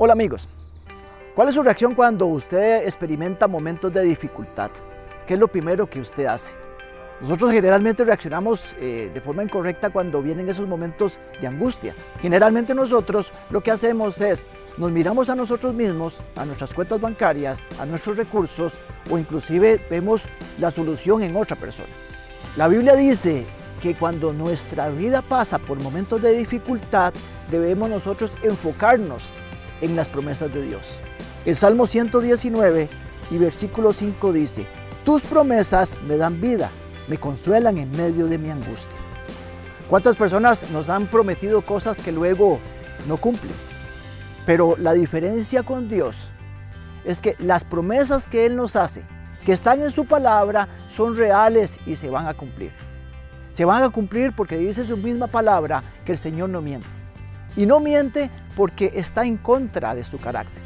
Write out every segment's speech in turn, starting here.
Hola amigos, ¿cuál es su reacción cuando usted experimenta momentos de dificultad? ¿Qué es lo primero que usted hace? Nosotros generalmente reaccionamos eh, de forma incorrecta cuando vienen esos momentos de angustia. Generalmente nosotros lo que hacemos es, nos miramos a nosotros mismos, a nuestras cuentas bancarias, a nuestros recursos o inclusive vemos la solución en otra persona. La Biblia dice que cuando nuestra vida pasa por momentos de dificultad, debemos nosotros enfocarnos en las promesas de Dios. El Salmo 119 y versículo 5 dice, tus promesas me dan vida, me consuelan en medio de mi angustia. ¿Cuántas personas nos han prometido cosas que luego no cumplen? Pero la diferencia con Dios es que las promesas que Él nos hace, que están en su palabra, son reales y se van a cumplir. Se van a cumplir porque dice su misma palabra que el Señor no miente. Y no miente porque está en contra de su carácter.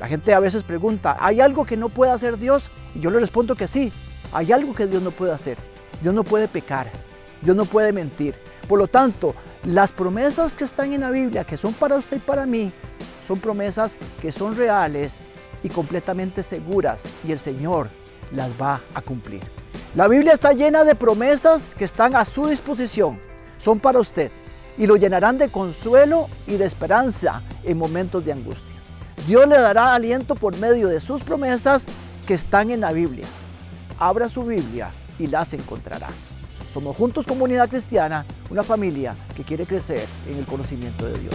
La gente a veces pregunta, ¿hay algo que no puede hacer Dios? Y yo le respondo que sí, hay algo que Dios no puede hacer. Dios no puede pecar, Dios no puede mentir. Por lo tanto, las promesas que están en la Biblia, que son para usted y para mí, son promesas que son reales y completamente seguras y el Señor las va a cumplir. La Biblia está llena de promesas que están a su disposición, son para usted y lo llenarán de consuelo y de esperanza en momentos de angustia. Dios le dará aliento por medio de sus promesas que están en la Biblia. Abra su Biblia y las encontrará. Somos Juntos Comunidad Cristiana, una familia que quiere crecer en el conocimiento de Dios.